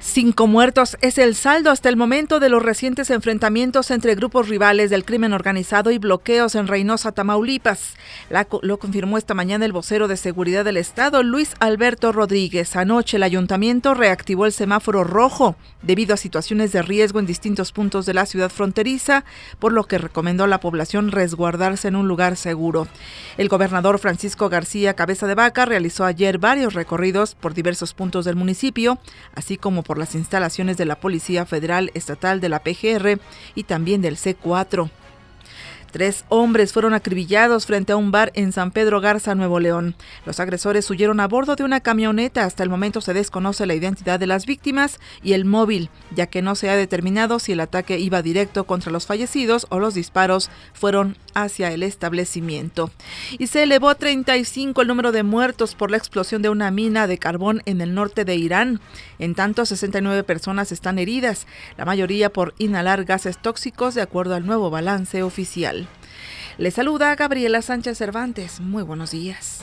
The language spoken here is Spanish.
Cinco muertos es el saldo hasta el momento de los recientes enfrentamientos entre grupos rivales del crimen organizado y bloqueos en Reynosa, Tamaulipas. lo confirmó esta mañana el vocero de seguridad del Estado, Luis Alberto Rodríguez. Anoche el ayuntamiento reactivó el semáforo rojo debido a situaciones de riesgo en distintos puntos de la ciudad fronteriza, por lo que recomendó a la población resguardarse en un lugar seguro. El gobernador Francisco García Cabeza de Vaca realizó ayer varios recorridos por diversos puntos del municipio, así como por las instalaciones de la Policía Federal Estatal de la PGR y también del C4. Tres hombres fueron acribillados frente a un bar en San Pedro Garza, Nuevo León. Los agresores huyeron a bordo de una camioneta. Hasta el momento se desconoce la identidad de las víctimas y el móvil, ya que no se ha determinado si el ataque iba directo contra los fallecidos o los disparos fueron hacia el establecimiento. Y se elevó a 35 el número de muertos por la explosión de una mina de carbón en el norte de Irán. En tanto, 69 personas están heridas, la mayoría por inhalar gases tóxicos, de acuerdo al nuevo balance oficial. Les saluda Gabriela Sánchez Cervantes. Muy buenos días.